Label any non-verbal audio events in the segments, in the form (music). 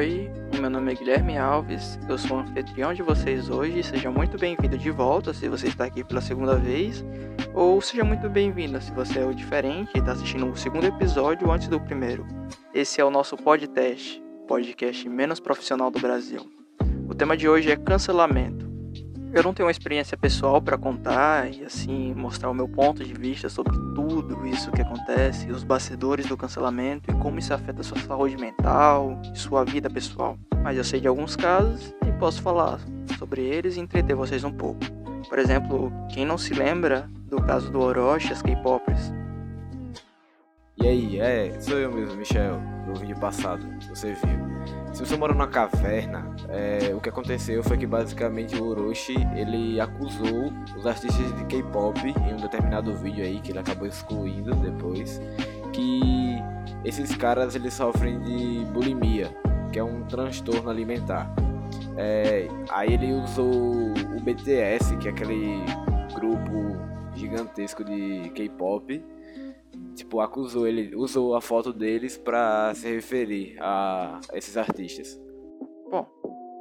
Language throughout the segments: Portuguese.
Oi, meu nome é Guilherme Alves, eu sou o anfitrião de vocês hoje. Seja muito bem-vindo de volta se você está aqui pela segunda vez, ou seja muito bem-vinda se você é o diferente e está assistindo o segundo episódio antes do primeiro. Esse é o nosso podcast, podcast menos profissional do Brasil. O tema de hoje é cancelamento. Eu não tenho uma experiência pessoal para contar e assim mostrar o meu ponto de vista sobre tudo isso que acontece, os bastidores do cancelamento e como isso afeta sua saúde mental e sua vida pessoal. Mas eu sei de alguns casos e posso falar sobre eles e entreter vocês um pouco. Por exemplo, quem não se lembra do caso do Orochi as K-popers? E aí, é, sou eu mesmo, Michel, do vídeo passado, você viu. Se você mora numa caverna, é, o que aconteceu foi que basicamente o Orochi ele acusou os artistas de K-pop em um determinado vídeo aí que ele acabou excluindo depois que esses caras eles sofrem de bulimia, que é um transtorno alimentar. É, aí ele usou o BTS, que é aquele grupo gigantesco de K-pop tipo, acusou ele, usou a foto deles para se referir a esses artistas. Bom,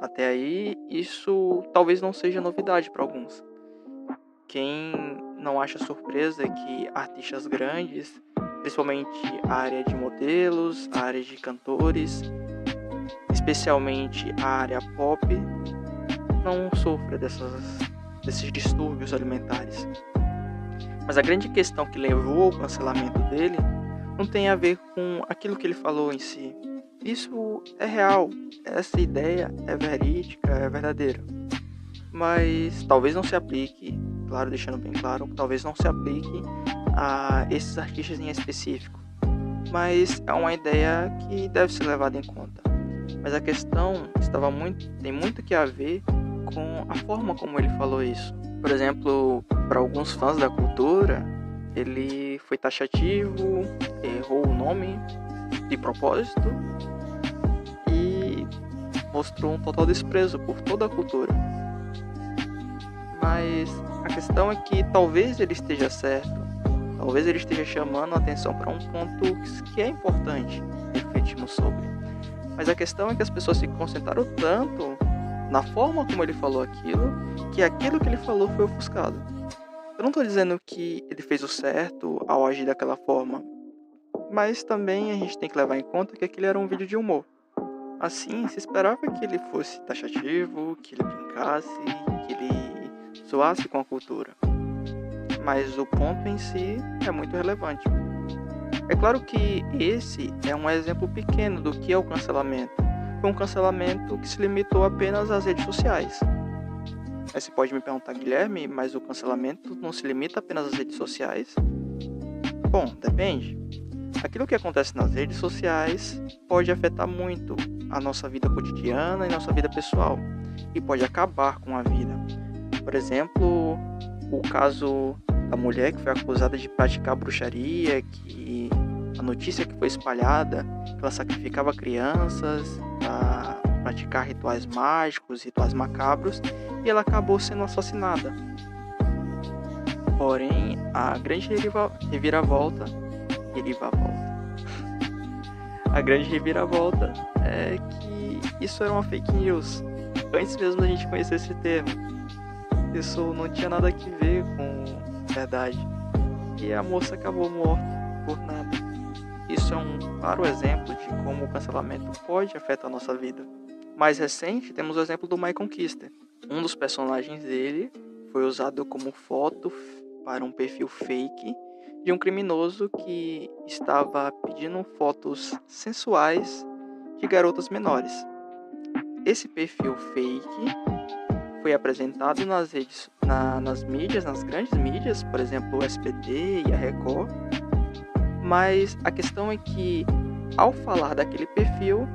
até aí isso talvez não seja novidade para alguns. Quem não acha surpresa é que artistas grandes, principalmente a área de modelos, a área de cantores, especialmente a área pop, não sofra dessas, desses distúrbios alimentares. Mas a grande questão que levou ao cancelamento dele não tem a ver com aquilo que ele falou em si. Isso é real, essa ideia é verídica, é verdadeira. Mas talvez não se aplique, claro, deixando bem claro, talvez não se aplique a esses artistas em específico. Mas é uma ideia que deve ser levada em conta. Mas a questão estava muito, tem muito que a ver com a forma como ele falou isso. Por exemplo, para alguns fãs da cultura, ele foi taxativo, errou o nome de propósito e mostrou um total desprezo por toda a cultura. Mas a questão é que talvez ele esteja certo, talvez ele esteja chamando a atenção para um ponto que é importante refletirmos sobre. Mas a questão é que as pessoas se concentraram tanto na forma como ele falou aquilo, que aquilo que ele falou foi ofuscado. Eu não estou dizendo que ele fez o certo ao agir daquela forma, mas também a gente tem que levar em conta que aquele era um vídeo de humor. Assim, se esperava que ele fosse taxativo, que ele brincasse, que ele zoasse com a cultura. Mas o ponto em si é muito relevante. É claro que esse é um exemplo pequeno do que é o cancelamento foi um cancelamento que se limitou apenas às redes sociais. Aí você pode me perguntar, Guilherme, mas o cancelamento não se limita apenas às redes sociais? Bom, depende. Aquilo que acontece nas redes sociais pode afetar muito a nossa vida cotidiana e nossa vida pessoal e pode acabar com a vida. Por exemplo, o caso da mulher que foi acusada de praticar bruxaria, que notícia que foi espalhada que ela sacrificava crianças para praticar rituais mágicos, rituais macabros, e ela acabou sendo assassinada. Porém, a grande reviravolta, reviravolta, (laughs) a grande reviravolta é que isso era uma fake news. Antes mesmo da gente conhecer esse termo, isso não tinha nada a ver com verdade. E a moça acabou morta por nada. Isso é um claro exemplo de como o cancelamento pode afetar a nossa vida. Mais recente, temos o exemplo do Michael Kister. Um dos personagens dele foi usado como foto para um perfil fake de um criminoso que estava pedindo fotos sensuais de garotas menores. Esse perfil fake foi apresentado nas redes, na, nas mídias, nas grandes mídias, por exemplo, o SBT e a Record, mas a questão é que, ao falar daquele perfil,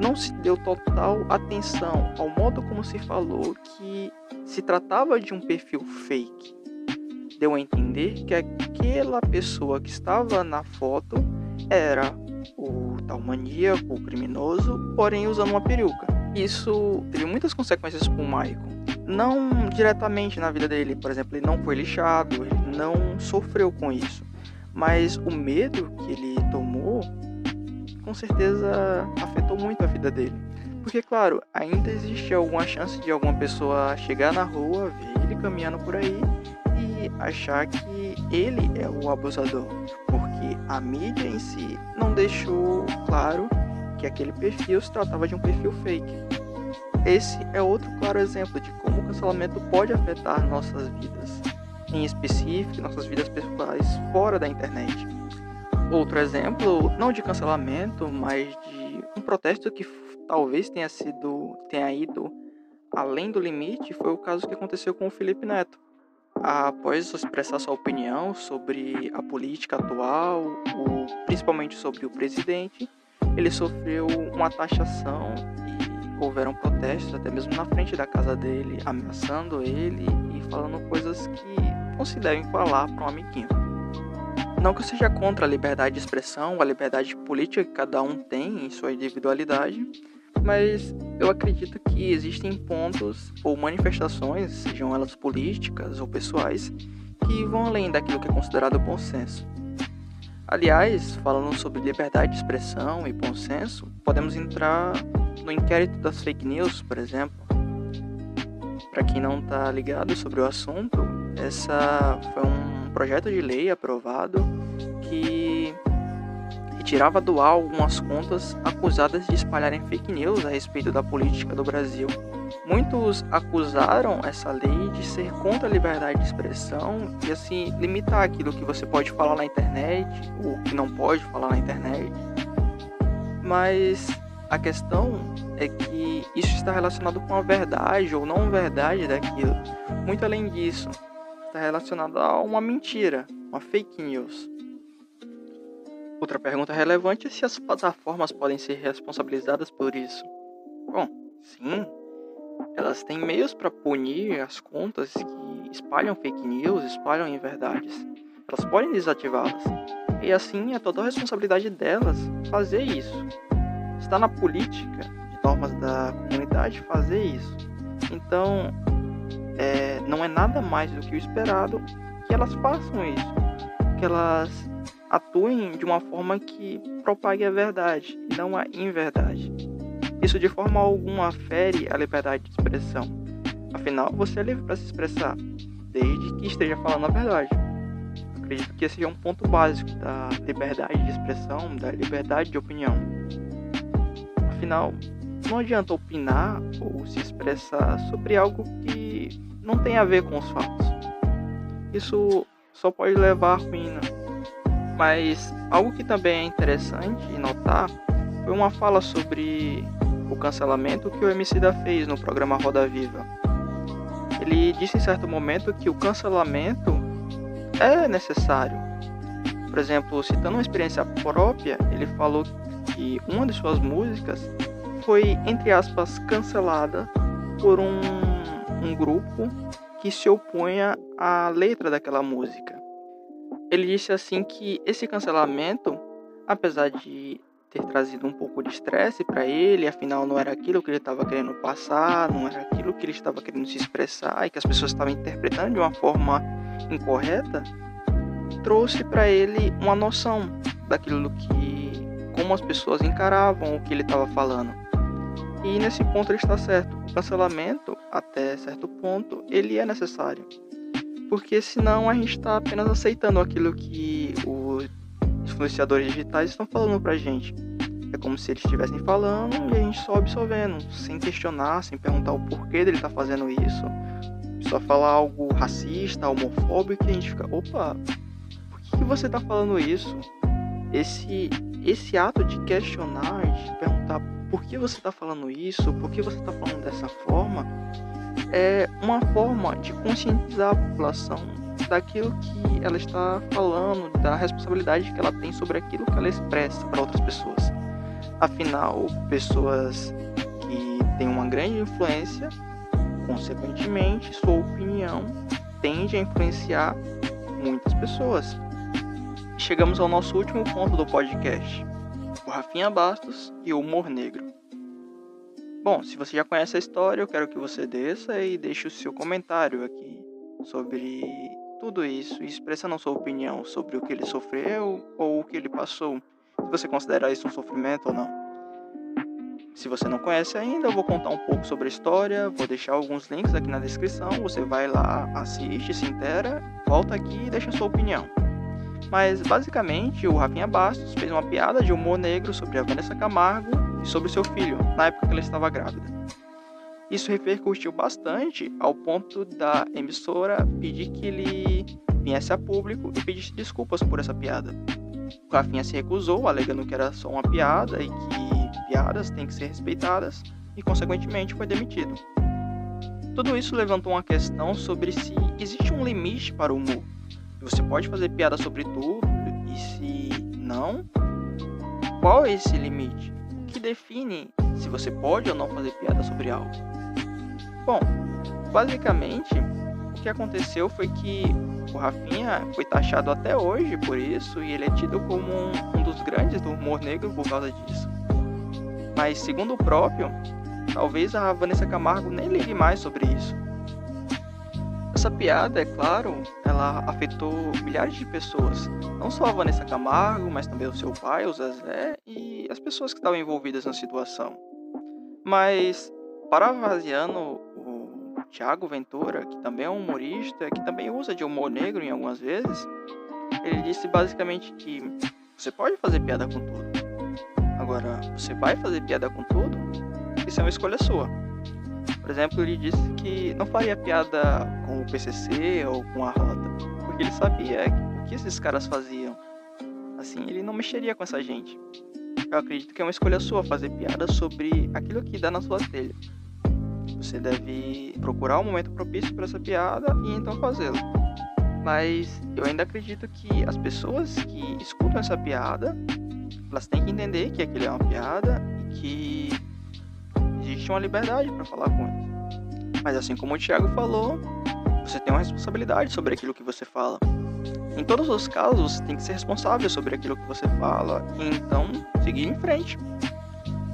não se deu total atenção ao modo como se falou que se tratava de um perfil fake. Deu a entender que aquela pessoa que estava na foto era o tal maníaco, o criminoso, porém usando uma peruca. Isso teve muitas consequências para o Michael. Não diretamente na vida dele, por exemplo, ele não foi lixado, ele não sofreu com isso mas o medo que ele tomou com certeza afetou muito a vida dele. Porque, claro, ainda existe alguma chance de alguma pessoa chegar na rua, ver ele caminhando por aí e achar que ele é o abusador. Porque a mídia em si não deixou claro que aquele perfil se tratava de um perfil fake. Esse é outro claro exemplo de como o cancelamento pode afetar nossas vidas, em específico nossas vidas pessoais fora da internet. Outro exemplo, não de cancelamento, mas de um protesto que talvez tenha sido tenha ido além do limite, foi o caso que aconteceu com o Felipe Neto. Após expressar sua opinião sobre a política atual, o, principalmente sobre o presidente, ele sofreu uma taxação e houveram protestos até mesmo na frente da casa dele, ameaçando ele e falando coisas que não se devem falar para um amiguinho. Não que eu seja contra a liberdade de expressão, a liberdade política que cada um tem em sua individualidade, mas eu acredito que existem pontos ou manifestações, sejam elas políticas ou pessoais, que vão além daquilo que é considerado bom senso. Aliás, falando sobre liberdade de expressão e bom senso, podemos entrar no inquérito das fake news, por exemplo. Para quem não está ligado sobre o assunto, essa foi um projeto de lei aprovado que tirava do ar algumas contas acusadas de espalharem fake news a respeito da política do Brasil. Muitos acusaram essa lei de ser contra a liberdade de expressão e assim limitar aquilo que você pode falar na internet ou que não pode falar na internet. Mas a questão é que isso está relacionado com a verdade ou não verdade daquilo. Muito além disso, está relacionado a uma mentira, uma fake news. Outra pergunta relevante é se as plataformas podem ser responsabilizadas por isso. Bom, sim, elas têm meios para punir as contas que espalham fake news, espalham inverdades. Elas podem desativá-las. E assim é toda a responsabilidade delas fazer isso. Está na política de normas da comunidade fazer isso. Então, é, não é nada mais do que o esperado que elas façam isso. Que elas atuem de uma forma que propague a verdade e não a inverdade. Isso de forma alguma fere a liberdade de expressão. Afinal, você é livre para se expressar, desde que esteja falando a verdade. Acredito que esse é um ponto básico da liberdade de expressão, da liberdade de opinião. Afinal, não adianta opinar ou se expressar sobre algo que não tem a ver com os fatos. Isso só pode levar à ruína mas algo que também é interessante notar foi uma fala sobre o cancelamento que o Emicida fez no programa Roda Viva. Ele disse em certo momento que o cancelamento é necessário. Por exemplo, citando uma experiência própria, ele falou que uma de suas músicas foi, entre aspas, cancelada por um, um grupo que se opunha à letra daquela música. Ele disse assim que esse cancelamento, apesar de ter trazido um pouco de estresse para ele, afinal não era aquilo que ele estava querendo passar, não era aquilo que ele estava querendo se expressar e que as pessoas estavam interpretando de uma forma incorreta, trouxe para ele uma noção daquilo que como as pessoas encaravam o que ele estava falando. E nesse ponto ele está certo. O cancelamento, até certo ponto, ele é necessário porque senão a gente está apenas aceitando aquilo que os influenciadores digitais estão falando pra gente. É como se eles estivessem falando e a gente só absorvendo, sem questionar, sem perguntar o porquê dele estar tá fazendo isso. Só falar algo racista, homofóbico e a gente fica, opa, por que, que você está falando isso? Esse, esse ato de questionar, de perguntar por que você está falando isso, por que você está falando dessa forma, é uma forma de conscientizar a população daquilo que ela está falando, da responsabilidade que ela tem sobre aquilo que ela expressa para outras pessoas. Afinal, pessoas que têm uma grande influência, consequentemente, sua opinião tende a influenciar muitas pessoas. Chegamos ao nosso último ponto do podcast: o Rafinha Bastos e o humor negro. Bom, se você já conhece a história, eu quero que você desça e deixe o seu comentário aqui sobre tudo isso, expressando a sua opinião sobre o que ele sofreu ou o que ele passou, se você considera isso um sofrimento ou não. Se você não conhece ainda, eu vou contar um pouco sobre a história, vou deixar alguns links aqui na descrição, você vai lá, assiste, se intera, volta aqui e deixa sua opinião. Mas basicamente o Rafinha Bastos fez uma piada de humor negro sobre a Vanessa Camargo e sobre seu filho, na época que ela estava grávida. Isso repercutiu bastante ao ponto da emissora pedir que ele viesse a público e pedisse desculpas por essa piada. O Rafinha se recusou, alegando que era só uma piada e que piadas têm que ser respeitadas, e consequentemente foi demitido. Tudo isso levantou uma questão sobre se existe um limite para o humor. Você pode fazer piada sobre tudo, e se não, qual é esse limite? O que define se você pode ou não fazer piada sobre algo? Bom, basicamente, o que aconteceu foi que o Rafinha foi taxado até hoje por isso e ele é tido como um, um dos grandes do humor negro por causa disso. Mas, segundo o próprio, talvez a Vanessa Camargo nem ligue mais sobre isso. Essa piada, é claro, ela afetou milhares de pessoas. Não só a Vanessa Camargo, mas também o seu pai, o Zezé, e as pessoas que estavam envolvidas na situação. Mas, parafraseando Tiago Ventura, que também é um humorista, que também usa de humor negro em algumas vezes, ele disse basicamente que você pode fazer piada com tudo. Agora, você vai fazer piada com tudo? Isso é uma escolha sua. Por exemplo, ele disse que não faria piada com o PCC ou com a Rota, porque ele sabia o que esses caras faziam. Assim, ele não mexeria com essa gente. Eu acredito que é uma escolha sua fazer piada sobre aquilo que dá na sua telha. Você deve procurar um momento propício para essa piada e então fazê-la. Mas eu ainda acredito que as pessoas que escutam essa piada, elas têm que entender que aquilo é uma piada e que existe uma liberdade para falar com eles. Mas assim como o Thiago falou, você tem uma responsabilidade sobre aquilo que você fala. Em todos os casos, você tem que ser responsável sobre aquilo que você fala e então seguir em frente.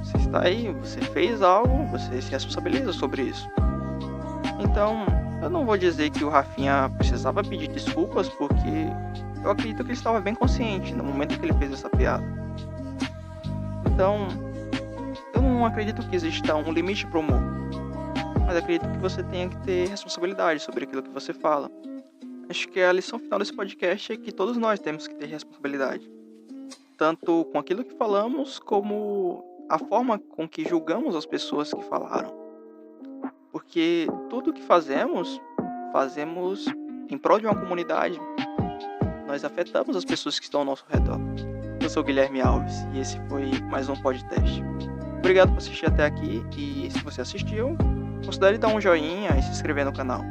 Você está aí, você fez algo, você se responsabiliza sobre isso. Então, eu não vou dizer que o Rafinha precisava pedir desculpas, porque eu acredito que ele estava bem consciente no momento que ele fez essa piada. Então, não acredito que exista um limite para o humor, mas acredito que você tenha que ter responsabilidade sobre aquilo que você fala. Acho que a lição final desse podcast é que todos nós temos que ter responsabilidade, tanto com aquilo que falamos, como a forma com que julgamos as pessoas que falaram. Porque tudo que fazemos, fazemos em prol de uma comunidade. Nós afetamos as pessoas que estão ao nosso redor. Eu sou Guilherme Alves e esse foi mais um podcast. Obrigado por assistir até aqui e se você assistiu, considere dar um joinha e se inscrever no canal.